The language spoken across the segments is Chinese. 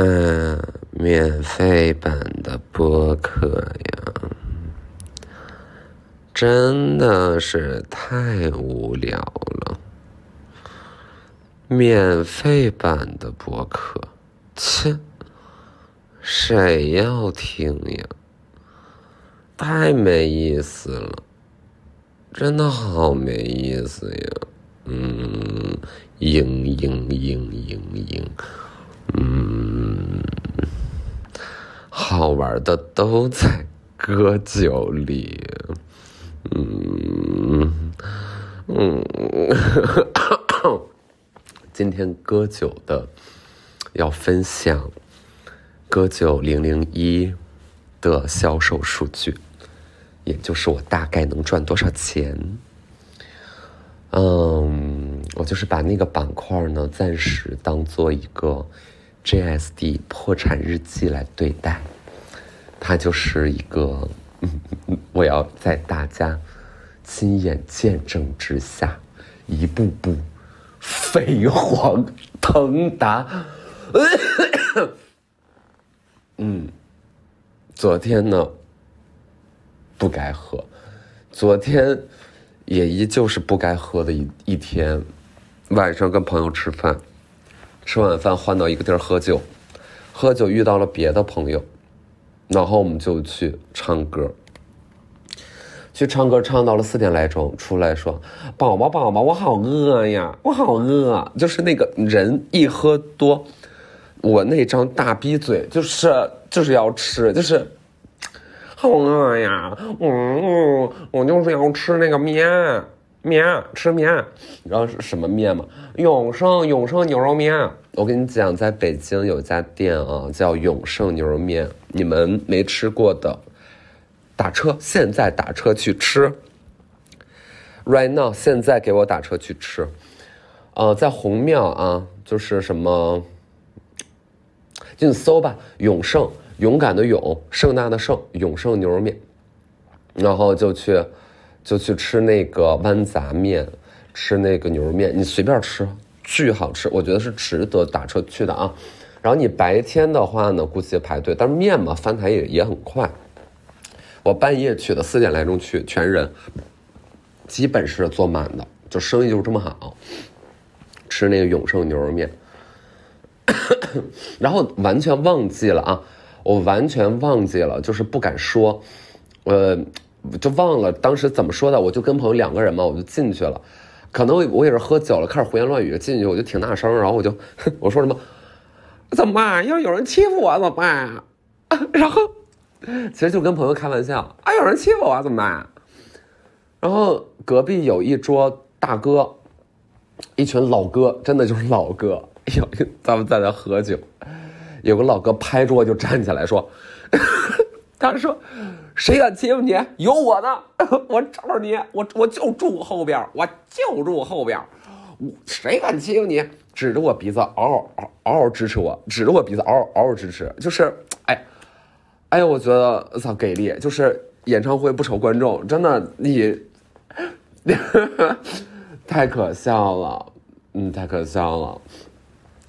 嗯，免费版的播客呀，真的是太无聊了。免费版的播客，切，谁要听呀？太没意思了，真的好没意思呀。嗯，嘤嘤嘤嘤嘤，嗯，好玩的都在歌酒里。嗯嗯，今天歌酒的要分享歌酒零零一的销售数据，也就是我大概能赚多少钱。嗯，我就是把那个板块呢，暂时当做一个 JSD 破产日记来对待。它就是一个，我要在大家亲眼见证之下，一步步飞黄腾达。嗯，昨天呢，不该喝，昨天。也依旧是不该喝的一一天，晚上跟朋友吃饭，吃晚饭换到一个地儿喝酒，喝酒遇到了别的朋友，然后我们就去唱歌，去唱歌唱到了四点来钟，出来说：“宝宝宝宝，我好饿呀，我好饿。”就是那个人一喝多，我那张大逼嘴就是就是要吃，就是。好饿呀！嗯，我就是要吃那个面面，吃面。你知道是什么面吗？永盛永盛牛肉面。我跟你讲，在北京有家店啊，叫永盛牛肉面。你们没吃过的，打车，现在打车去吃。Right now，现在给我打车去吃。呃，在红庙啊，就是什么，就你搜吧，永盛。勇敢的勇，盛大的盛，永盛牛肉面，然后就去，就去吃那个豌杂面，吃那个牛肉面，你随便吃，巨好吃，我觉得是值得打车去的啊。然后你白天的话呢，估计排队，但是面嘛，翻台也也很快。我半夜去的，四点来钟去，全人，基本是坐满的，就生意就是这么好。吃那个永盛牛肉面，然后完全忘记了啊。我完全忘记了，就是不敢说，呃，就忘了当时怎么说的。我就跟朋友两个人嘛，我就进去了。可能我也是喝酒了，开始胡言乱语。进去我就挺大声，然后我就我说什么，怎么办？要有人欺负我怎么办？然后其实就跟朋友开玩笑啊，有人欺负我怎么办？然后隔壁有一桌大哥，一群老哥，真的就是老哥，有，咱们在那喝酒。有个老哥拍桌就站起来说：“ 他说，谁敢欺负你？有我呢！我罩着你，我我就住后边，我就住后边。谁敢欺负你？指着我鼻子嗷嗷嗷嗷支持我，指着我鼻子嗷嗷嗷嗷支持。就是，哎，哎呀，我觉得操给力！就是演唱会不愁观众，真的你 太可笑了，嗯，太可笑了。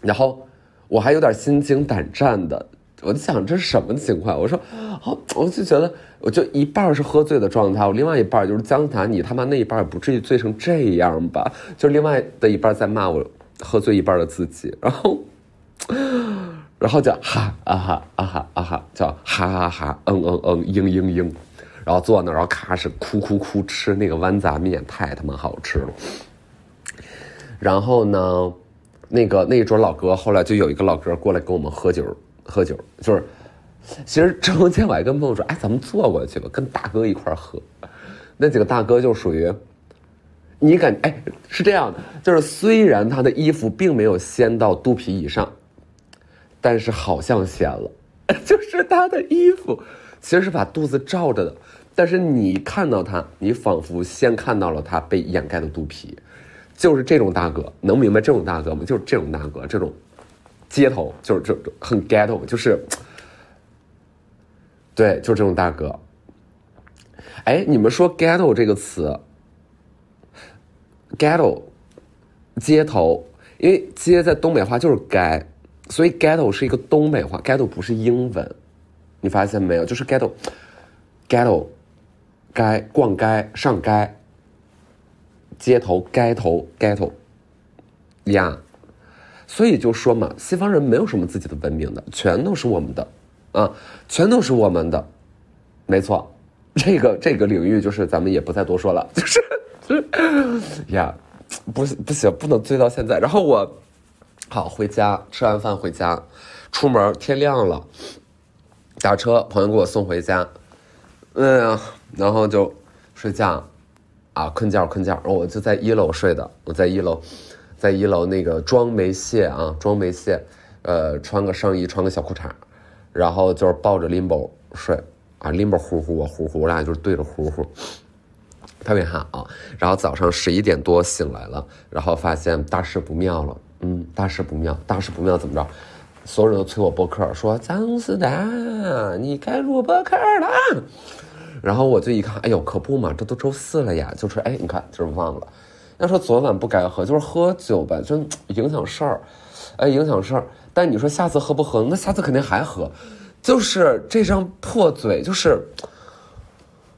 然后。”我还有点心惊胆战的，我就想这是什么情况？我说，哦，我就觉得，我就一半是喝醉的状态，我另外一半就是江南，你他妈那一半也不至于醉成这样吧？就另外的一半在骂我喝醉一半的自己，然后，然后叫哈啊哈啊哈啊哈，叫哈哈哈，嗯嗯嗯，嘤嘤嘤，然后坐那，然后咔是哭哭哭吃那个豌杂面，太他妈好吃了。然后呢？那个那一桌老哥，后来就有一个老哥过来跟我们喝酒，喝酒就是，其实中间我还跟朋友说，哎，咱们坐过去吧，跟大哥一块喝。那几个大哥就属于，你感哎是这样的，就是虽然他的衣服并没有掀到肚皮以上，但是好像掀了，就是他的衣服其实是把肚子罩着的，但是你看到他，你仿佛先看到了他被掩盖的肚皮。就是这种大哥，能明白这种大哥吗？就是这种大哥，这种街头就是这很 ghetto，就是，对，就是这种大哥。哎，你们说 ghetto 这个词，ghetto 街头，因为街在东北话就是街，所以 ghetto 是一个东北话，ghetto 不是英文，你发现没有？就是 ghetto，ghetto，街逛街上街，街头街头 ghetto，呀，所以就说嘛，西方人没有什么自己的文明的，全都是我们的，啊，全都是我们的，没错，这个这个领域就是咱们也不再多说了，就是呀，不不行，不能追到现在。然后我。好，回家吃完饭回家，出门天亮了，打车朋友给我送回家，哎呀，然后就睡觉，啊，困觉困觉，我就在一楼睡的，我在一楼，在一楼那个妆没卸啊，妆没卸，呃，穿个上衣，穿个小裤衩，然后就是抱着 limbo 睡，啊，limbo 呼呼我呼呼，我俩就是对着呼呼，特别好，然后早上十一点多醒来了，然后发现大事不妙了。嗯，大事不妙，大事不妙，怎么着？所有人都催我播客，说张思达，你该录播客了。然后我就一看，哎呦，可不嘛，这都周四了呀，就是哎，你看，就是忘了。要说昨晚不该喝，就是喝酒吧，就影响事儿，哎，影响事儿。但你说下次喝不喝？那下次肯定还喝。就是这张破嘴，就是，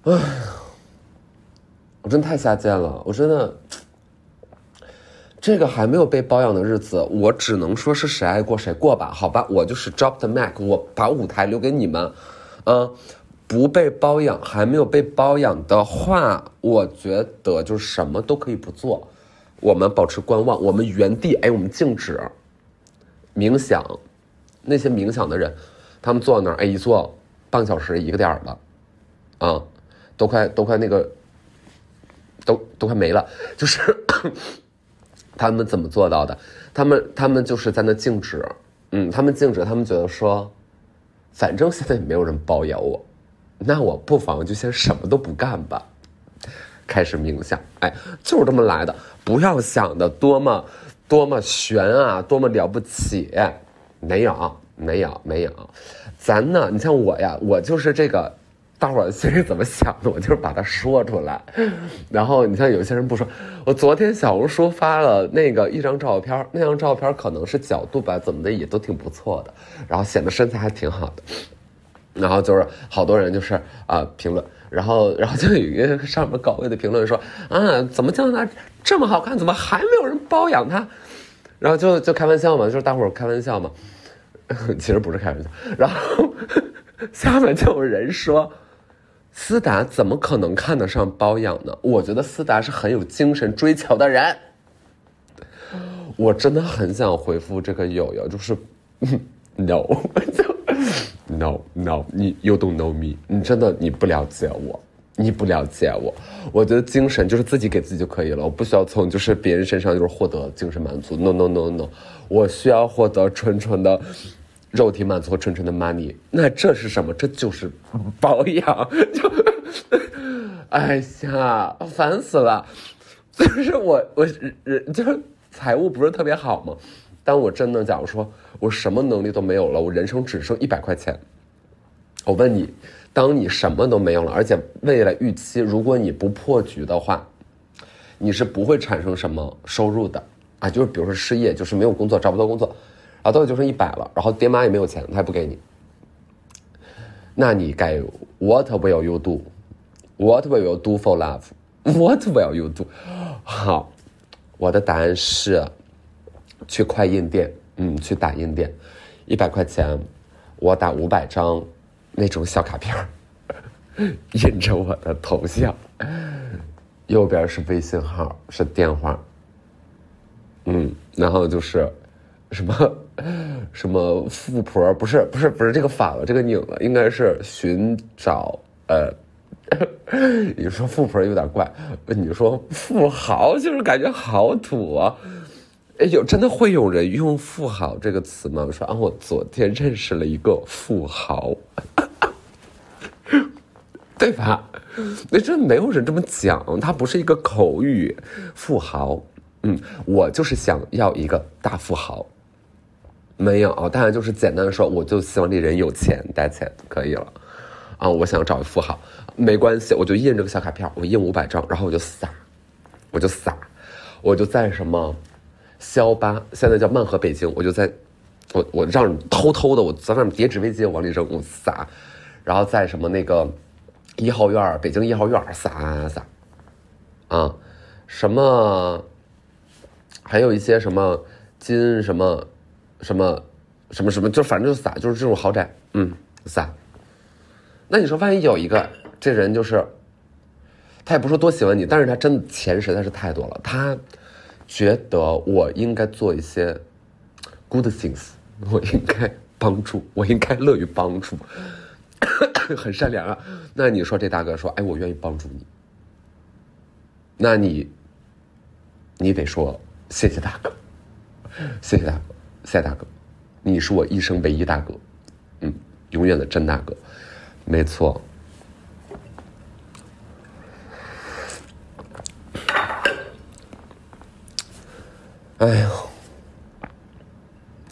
哎，我真太下贱了，我真的。这个还没有被包养的日子，我只能说是谁爱过谁过吧，好吧，我就是 drop the mic，我把舞台留给你们，嗯，不被包养，还没有被包养的话，我觉得就是什么都可以不做，我们保持观望，我们原地，哎，我们静止，冥想，那些冥想的人，他们坐那儿，哎，一坐半小时一个点儿的，啊，都快都快那个，都 都快没了，就是。他们怎么做到的？他们他们就是在那静止，嗯，他们静止，他们觉得说，反正现在也没有人包养我，那我不妨就先什么都不干吧，开始冥想，哎，就是这么来的。不要想的多么多么玄啊，多么了不起，没有没有没有，咱呢，你像我呀，我就是这个。大伙心里怎么想的，我就是把它说出来。然后你像有些人不说，我昨天小红书发了那个一张照片，那张照片可能是角度吧，怎么的也都挺不错的，然后显得身材还挺好的。然后就是好多人就是啊评论，然后然后就有一个上面高位的评论说啊，怎么叫他这么好看，怎么还没有人包养他？然后就就开玩笑嘛，就是大伙儿开玩笑嘛，其实不是开玩笑。然后下面就有人说。思达怎么可能看得上包养呢？我觉得思达是很有精神追求的人。我真的很想回复这个友友，就是 no，就 no no，你 you don't know me，你真的你不了解我，你不了解我。我觉得精神就是自己给自己就可以了，我不需要从就是别人身上就是获得精神满足。no no no no，我需要获得纯纯的。肉体满足和纯纯的 money，那这是什么？这就是保养。就，哎呀，烦死了！就是我，我人就是财务不是特别好嘛。但我真的，假如说我什么能力都没有了，我人生只剩一百块钱。我问你，当你什么都没有了，而且未来预期，如果你不破局的话，你是不会产生什么收入的啊？就是比如说失业，就是没有工作，找不到工作。啊，都就剩一百了，然后爹妈也没有钱，他也不给你。那你该 What will you do? What will you do for love? What will you do? 好，我的答案是去快印店，嗯，去打印店，一百块钱，我打五百张那种小卡片 印着我的头像，右边是微信号，是电话，嗯，然后就是什么。什么富婆？不是不是不是这个反了，这个拧了，应该是寻找呃。你说富婆有点怪，你说富豪就是感觉好土啊。哎，有真的会有人用富豪这个词吗？我说啊，我昨天认识了一个富豪，对吧？那真没有人这么讲，它不是一个口语。富豪，嗯，我就是想要一个大富豪。没有，当然就是简单的说，我就希望这人有钱，带钱可以了，啊，我想找一富豪，没关系，我就印这个小卡片，我印五百张，然后我就撒，我就撒，我就在什么，肖巴，现在叫曼河北京，我就在我我让你偷偷的，我在外面叠纸飞机往里扔，我撒，然后在什么那个一号院北京一号院撒撒，啊，什么，还有一些什么金什么什么什么什么，就反正就撒，就是这种豪宅，嗯，撒。那你说，万一有一个这人就是，他也不说多喜欢你，但是他真的钱实在是太多了，他觉得我应该做一些 good things。我应该帮助，我应该乐于帮助，很善良啊。那你说这大哥说，哎，我愿意帮助你，那你，你得说谢谢大哥，谢谢大哥，谢谢大哥，你是我一生唯一大哥，嗯，永远的真大哥，没错。哎呦。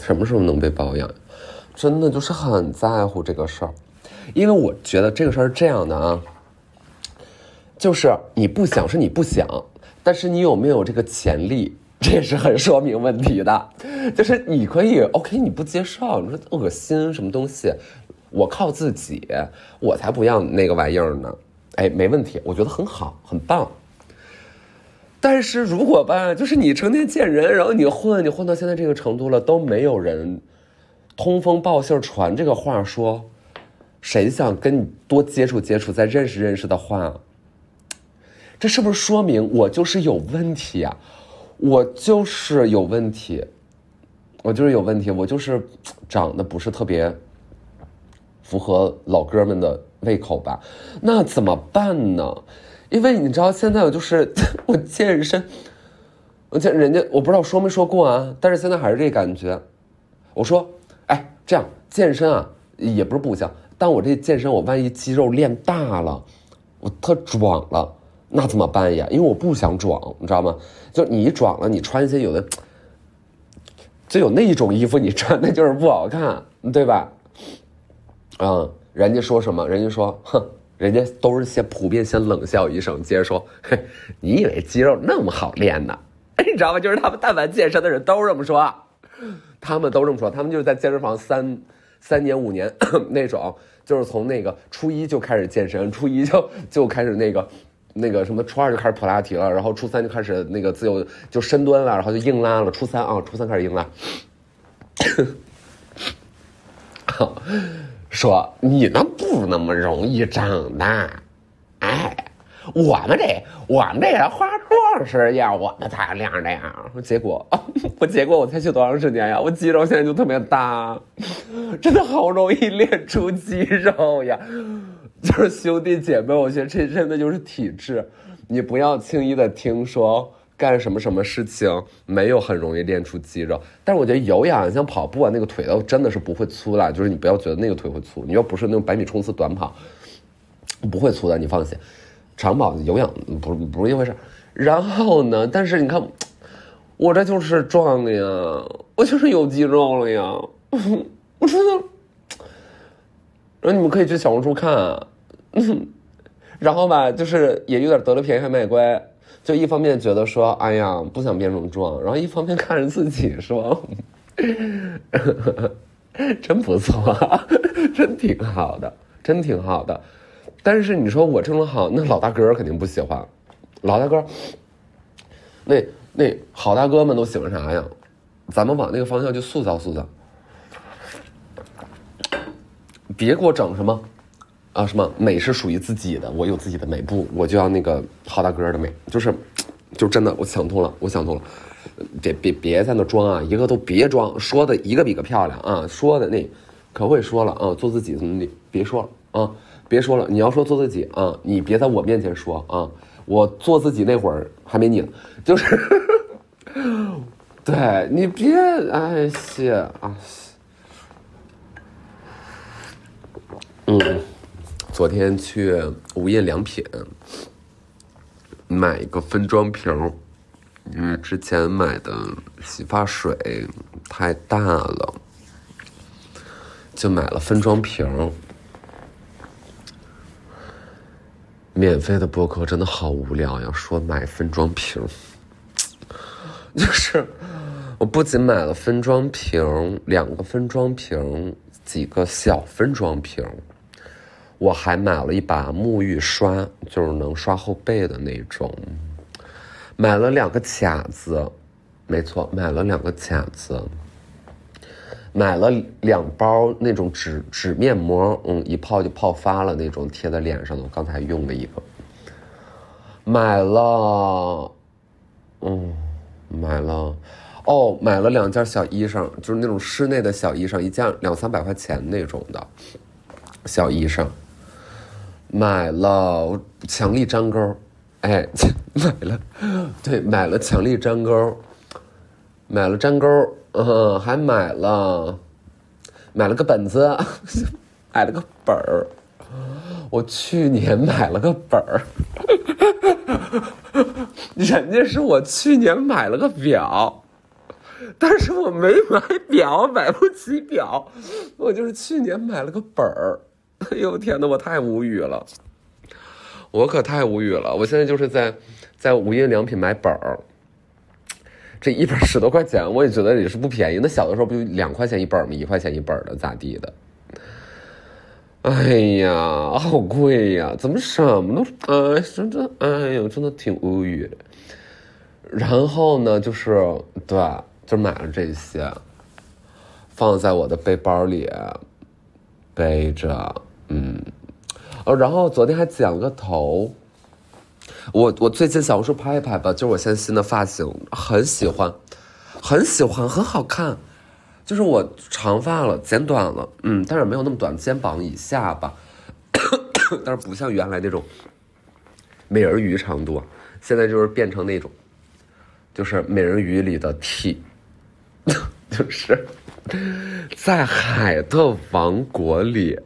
什么时候能被包养？真的就是很在乎这个事儿，因为我觉得这个事儿是这样的啊，就是你不想是你不想，但是你有没有这个潜力，这也是很说明问题的。就是你可以 OK，你不接受，你说恶心什么东西，我靠自己，我才不要那个玩意儿呢。哎，没问题，我觉得很好，很棒。但是如果吧，就是你成天见人，然后你混，你混到现在这个程度了，都没有人通风报信传这个话，说谁想跟你多接触接触，再认识认识的话，这是不是说明我就是有问题啊？我就是有问题，我就是有问题，我就是长得不是特别符合老哥们的胃口吧？那怎么办呢？因为你知道，现在我就是 我健身，我见人家，我不知道说没说过啊，但是现在还是这感觉。我说，哎，这样健身啊，也不是不行，但我这健身，我万一肌肉练大了，我特壮了，那怎么办呀？因为我不想壮，你知道吗？就你壮了，你穿一些有的，就有那一种衣服，你穿的就是不好看，对吧？嗯，人家说什么？人家说，哼。人家都是先普遍先冷笑一声，接着说：“嘿，你以为肌肉那么好练呢？你知道吗？就是他们但凡健身的人都这么说，他们都这么说。他们就是在健身房三三年五年 那种，就是从那个初一就开始健身，初一就就开始那个那个什么，初二就开始普拉提了，然后初三就开始那个自由就深蹲了，然后就硬拉了。初三啊，初三开始硬拉。好。”说你那不那么容易长大，哎，我们这我们这化妆师要我们才亮这样。结果 我结果我才去多长时间呀？我肌肉现在就特别大，真的好容易练出肌肉呀！就是兄弟姐妹，我觉得这真的就是体质，你不要轻易的听说。干什么什么事情没有很容易练出肌肉，但是我觉得有氧像跑步啊，那个腿都真的是不会粗的，就是你不要觉得那个腿会粗，你又不是那种百米冲刺短跑，不会粗的，你放心。长跑有氧不不是一回事。然后呢，但是你看，我这就是壮的呀，我就是有肌肉了呀，我真的。然后你们可以去小红书看，然后吧，就是也有点得了便宜还卖乖。就一方面觉得说，哎呀，不想变成壮，然后一方面看着自己说，真不错，真挺好的，真挺好的。但是你说我这种好，那老大哥肯定不喜欢。老大哥，那那好大哥们都喜欢啥呀？咱们往那个方向去塑造塑造，别给我整什么。啊，什么美是属于自己的？我有自己的美，不，我就要那个好大哥的美，就是，就真的，我想通了，我想通了，别别别在那装啊，一个都别装，说的一个比一个漂亮啊，说的那可会说了啊，做自己怎么的，别说了啊，别说了，你要说做自己啊，你别在我面前说啊，我做自己那会儿还没你，就是，对你别哎谢啊，嗯。昨天去无印良品买一个分装瓶，因为之前买的洗发水太大了，就买了分装瓶。免费的播客真的好无聊呀！说买分装瓶，就是我不仅买了分装瓶，两个分装瓶，几个小分装瓶，我还买了一把沐浴刷，就是能刷后背的那种。买了两个卡子，没错，买了两个卡子。买了两包那种纸纸面膜，嗯，一泡就泡发了那种，贴在脸上的。我刚才用了一个。买了，嗯，买了，哦，买了两件小衣裳，就是那种室内的小衣裳，一件两三百块钱那种的小衣裳。买了强力粘钩，哎，买了，对，买了强力粘钩，买了粘钩。嗯，还买了，买了个本子，买了个本儿。我去年买了个本儿，人家是我去年买了个表，但是我没买表，买不起表。我就是去年买了个本儿。哎呦天哪，我太无语了，我可太无语了。我现在就是在在无印良品买本儿。这一本十多块钱，我也觉得也是不便宜。那小的时候不就两块钱一本吗？一块钱一本的，咋地的？哎呀，好贵呀！怎么什么都……哎，真的，哎呦，真的挺无语。然后呢，就是对，就买了这些，放在我的背包里背着。嗯，哦，然后昨天还剪了个头。我我最近小红书拍一拍吧，就是我现在新的发型，很喜欢，很喜欢，很好看。就是我长发了，剪短了，嗯，但是没有那么短，肩膀以下吧。但是不像原来那种美人鱼长度，现在就是变成那种，就是美人鱼里的 T，就是在海的王国里，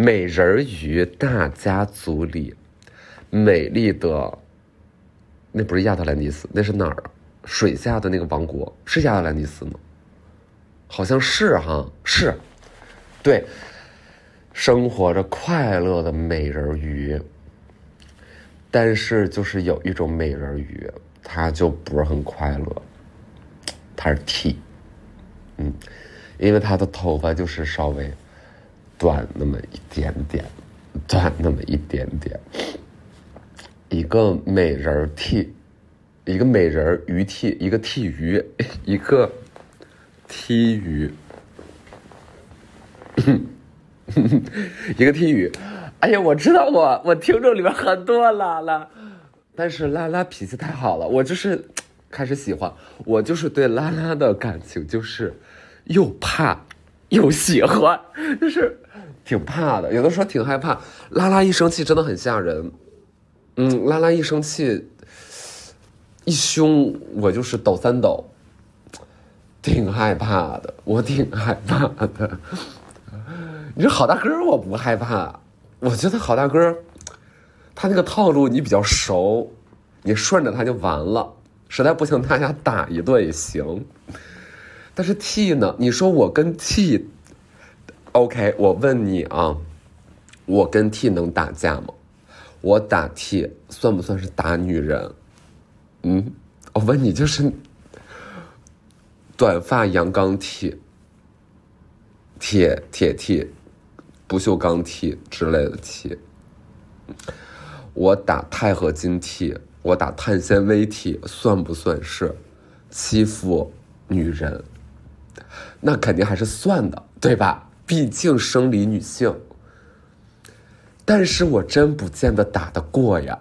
美人鱼大家族里。美丽的，那不是亚特兰蒂斯，那是哪儿？水下的那个王国是亚特兰蒂斯吗？好像是哈，是，对，生活着快乐的美人鱼。但是就是有一种美人鱼，它就不是很快乐，它是 T，嗯，因为它的头发就是稍微短那么一点点，短那么一点点。一个美人剃，一个美人鱼剃，一个剃鱼，一个剃鱼，一个剃鱼。哎呀，我知道我我听众里面很多拉拉，但是拉拉脾气太好了，我就是开始喜欢，我就是对拉拉的感情就是又怕又喜欢，就是挺怕的，有的时候挺害怕。拉拉一生气真的很吓人。嗯，拉拉一生气，一凶，我就是抖三抖，挺害怕的，我挺害怕的。你说好大哥，我不害怕，我觉得好大哥，他那个套路你比较熟，你顺着他就完了，实在不行大家打一顿也行。但是 T 呢？你说我跟 T，OK，我问你啊，我跟 T 能打架吗？我打 T 算不算是打女人？嗯，我问你，就是短发阳刚 T、铁铁 T、不锈钢 T 之类的 T。我打钛合金 T，我打碳纤维 T，算不算是欺负女人？那肯定还是算的，对吧？毕竟生理女性。但是我真不见得打得过呀，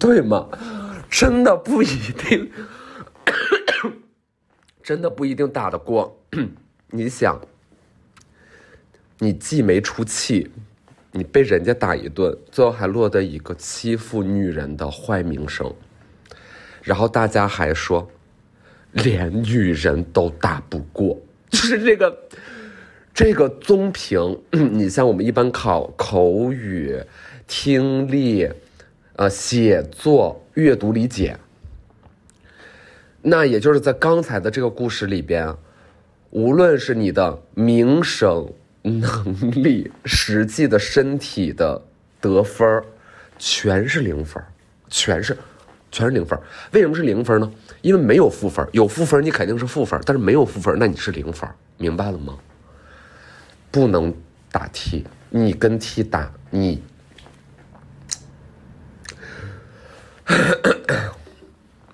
对吗？真的不一定，真的不一定打得过。你想，你既没出气，你被人家打一顿，最后还落得一个欺负女人的坏名声，然后大家还说，连女人都打不过，就是这个。这个综评，你像我们一般考口语、听力、呃写作、阅读理解，那也就是在刚才的这个故事里边，无论是你的名声、能力、实际的身体的得分全是零分全是全是零分。为什么是零分呢？因为没有负分，有负分你肯定是负分，但是没有负分，那你是零分，明白了吗？不能打 T，你跟 T 打你，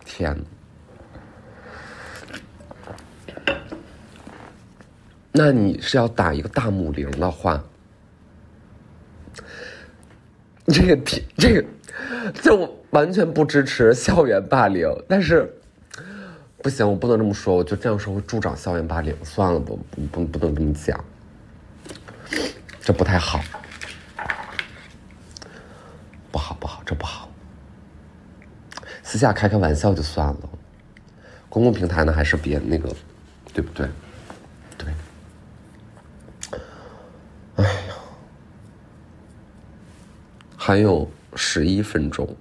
天！那你是要打一个大母零的话，这个题这个就完全不支持校园霸凌，但是不行，我不能这么说，我就这样说会助长校园霸凌，算了，不不不不能这么讲，这不太好，不好不好，这不好，私下开开玩笑就算了，公共平台呢还是别那个，对不对？对，哎呀。还有十一分钟，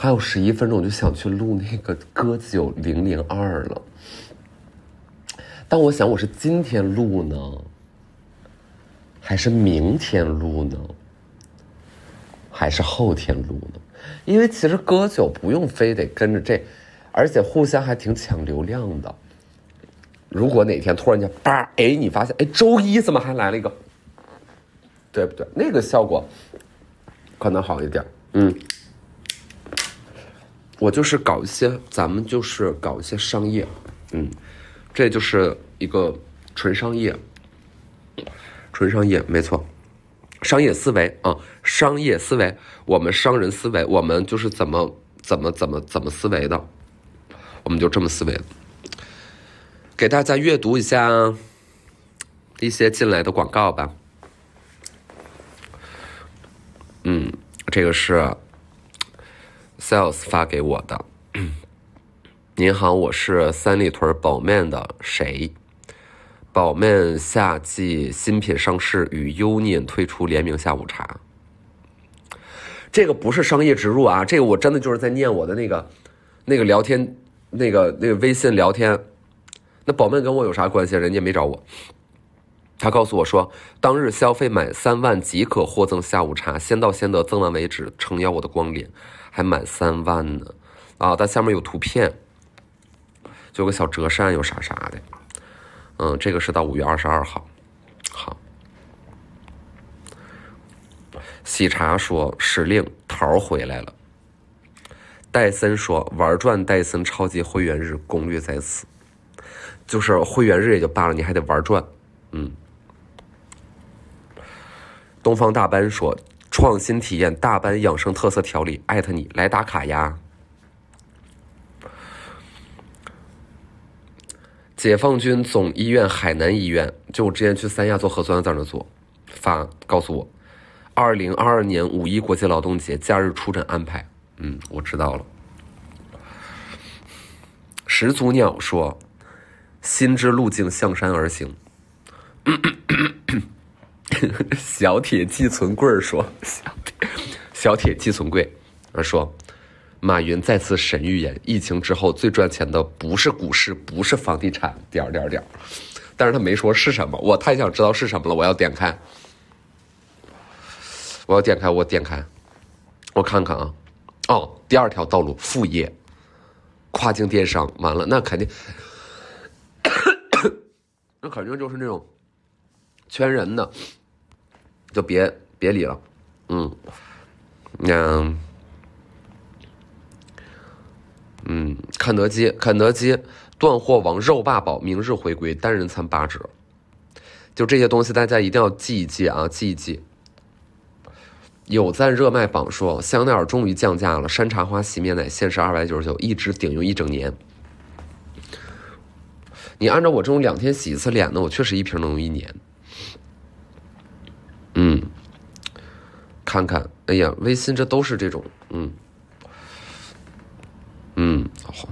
还有十一分钟，我就想去录那个歌九零零二了。但我想，我是今天录呢，还是明天录呢，还是后天录呢？因为其实歌九不用非得跟着这，而且互相还挺抢流量的。如果哪天突然间叭，哎，你发现哎，周一怎么还来了一个？对不对？那个效果。可能好一点，嗯，我就是搞一些，咱们就是搞一些商业，嗯，这就是一个纯商业，纯商业，没错，商业思维啊，商业思维，我们商人思维，我们就是怎么怎么怎么怎么思维的，我们就这么思维，给大家阅读一下一些进来的广告吧。嗯，这个是 sales 发给我的。您好，我是三里屯宝面的谁？宝面夏季新品上市，与 Union 推出联名下午茶。这个不是商业植入啊，这个我真的就是在念我的那个那个聊天，那个那个微信聊天。那宝面跟我有啥关系？人家没找我。他告诉我说，当日消费满三万即可获赠下午茶，先到先得，赠完为止，诚邀我的光临，还满三万呢。啊，它下面有图片，就个小折扇，有啥啥的。嗯，这个是到五月二十二号。好，喜茶说时令桃回来了。戴森说玩转戴森超级会员日攻略在此，就是会员日也就罢了，你还得玩转，嗯。东方大班说：“创新体验大班养生特色调理，艾特你来打卡呀！”解放军总医院海南医院，就我之前去三亚做核酸，在那做，发告诉我，二零二二年五一国际劳动节假日出诊安排。嗯，我知道了。始祖鸟说：“心之路径向山而行。” 小铁寄存柜说：“小铁，小铁寄存柜，他说，马云再次神预言，疫情之后最赚钱的不是股市，不是房地产，点点点但是他没说是什么，我太想知道是什么了，我要点开，我要点开，我点开，我看看啊，哦，第二条道路，副业，跨境电商，完了，那肯定，那肯定就是那种圈人的。”就别别理了，嗯，那，嗯，肯德基，肯德基断货王肉霸堡明日回归，单人餐八折，就这些东西大家一定要记一记啊，记一记。有赞热卖榜说香奈儿终于降价了，山茶花洗面奶限时二百九十九，一支顶用一整年。你按照我这种两天洗一次脸的，我确实一瓶能用一年。看看，哎呀，微信这都是这种，嗯，嗯，花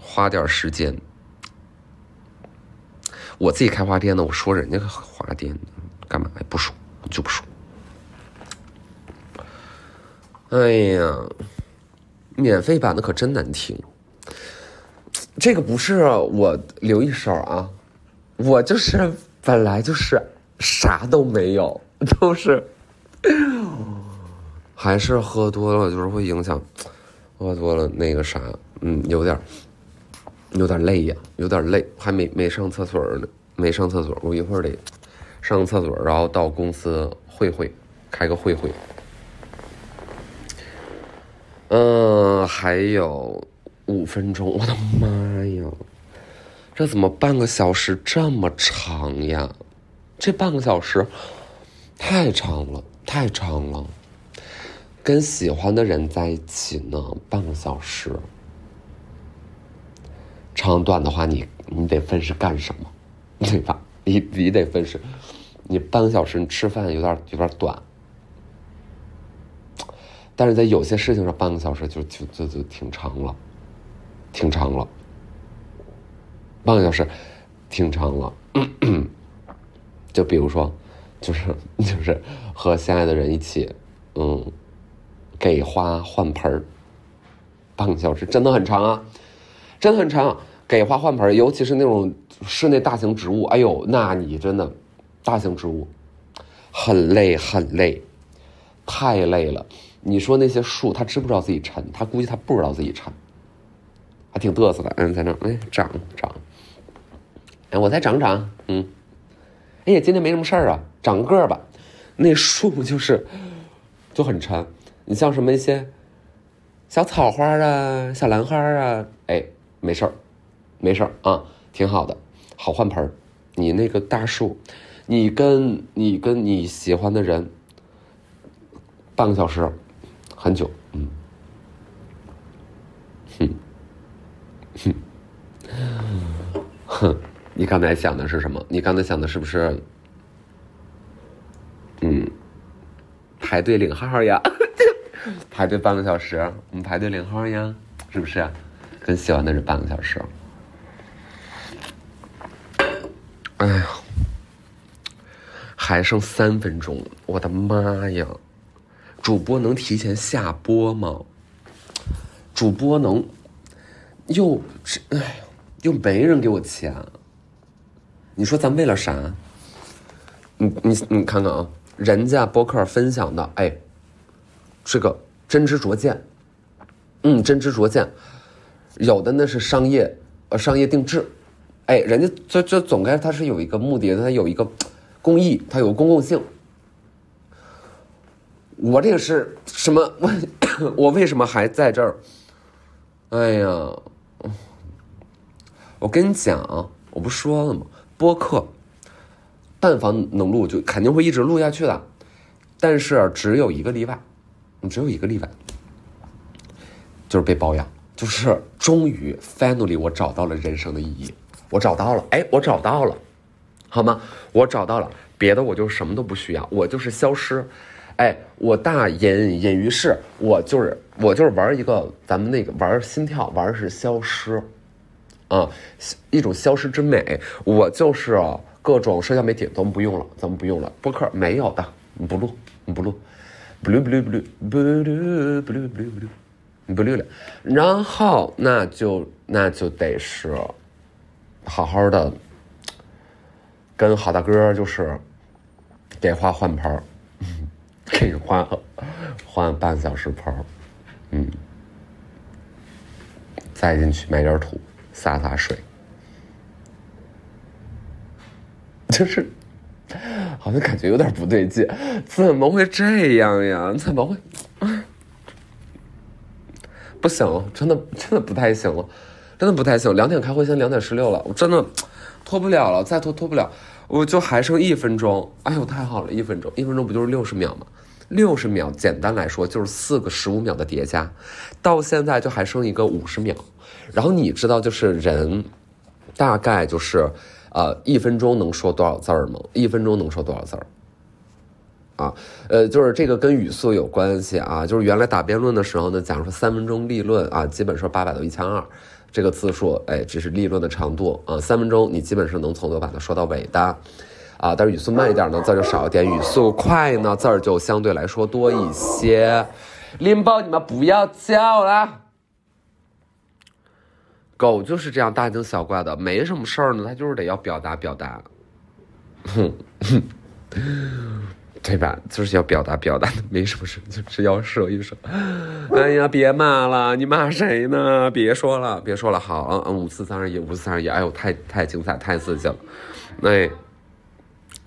花点时间，我自己开花店的，我说人家花店干嘛呀？不说就不说。哎呀，免费版的可真难听，这个不是我留一手啊，我就是本来就是啥都没有。都是，还是喝多了，就是会影响。喝多了那个啥，嗯，有点有点累呀，有点累，还没没上厕所呢，没上厕所，我一会儿得上个厕所，然后到公司会会，开个会会。嗯，还有五分钟，我的妈呀！这怎么半个小时这么长呀？这半个小时太长了，太长了。跟喜欢的人在一起呢，半个小时，长短的话，你你得分是干什么，对吧？你你得分是，你半个小时你吃饭有点有点短。但是在有些事情上，半个小时就就就就挺长了，挺长了，半个小时挺长了。就比如说，就是就是和心爱的人一起，嗯，给花换盆儿，半个小时真的很长啊，真的很长。给花换盆儿，尤其是那种室内大型植物，哎呦，那你真的大型植物很累很累，太累了。你说那些树，它知不知道自己沉？它估计它不知道自己沉，还挺嘚瑟的。嗯，在那哎长长，哎我再长长，嗯，哎呀今天没什么事儿啊，长个儿吧。那树就是就很沉。你像什么一些小草花啊、小兰花啊，哎没事儿，没事儿啊，挺好的，好换盆。你那个大树，你跟你跟你喜欢的人半个小时。很久，嗯，哼，哼，哼，你刚才想的是什么？你刚才想的是不是，嗯，排队领号呀？排队半个小时，我们排队领号呀？是不是？跟喜欢的人半个小时。哎呀，还剩三分钟，我的妈呀！主播能提前下播吗？主播能，又这哎，又没人给我钱。你说咱为了啥？你你你看看啊，人家播客分享的，哎，这个真知灼见，嗯，真知灼见，有的那是商业，呃，商业定制，哎，人家这这总该它是有一个目的，它有一个公益，它有公共性。我这个是什么？我 我为什么还在这儿？哎呀，我跟你讲，我不说了吗？播客，但凡能录，就肯定会一直录下去的。但是只有一个例外，只有一个例外，就是被包养。就是终于，finally，我找到了人生的意义。我找到了，哎，我找到了，好吗？我找到了，别的我就什么都不需要，我就是消失。哎，我大隐隐于市，我就是我就是玩一个咱们那个玩心跳，玩是消失，啊，一种消失之美。我就是各种社交媒体咱们不用了，咱们不用了，播客没有的，你不录，你不录，不录不录不录不录不录不录不录不录了。然后那就那就得是好好的跟好大哥就是给花换盆儿。可以换换半小时盆儿，嗯，栽进去，埋点土，洒洒水，就是 好像感觉有点不对劲，怎么会这样呀？怎么会？不行了，真的真的不太行了，真的不太行。两点开会，现在两点十六了，我真的拖不了了，再拖拖不了。我就还剩一分钟，哎呦，太好了，一分钟，一分钟不就是六十秒吗？六十秒，简单来说就是四个十五秒的叠加，到现在就还剩一个五十秒。然后你知道，就是人大概就是呃一分钟能说多少字儿吗？一分钟能说多少字儿？啊，呃，就是这个跟语速有关系啊。就是原来打辩论的时候呢，假如说三分钟立论啊，基本说八百到一千二。这个字数，哎，只是立论的长度啊。三分钟，你基本是能从头把它说到尾的，啊。但是语速慢一点呢，字就少一点；语速快呢，字儿就相对来说多一些。拎包，你们不要叫了。狗就是这样大惊小怪的，没什么事儿呢，它就是得要表达表达。哼哼，对吧？就是要表达表达，没什么事，就是要说一说。哎呀，别骂了，你骂谁呢？别说了，别说了。好，嗯嗯，五四三二一，五四三二一。哎呦，太太精彩，太刺激了。那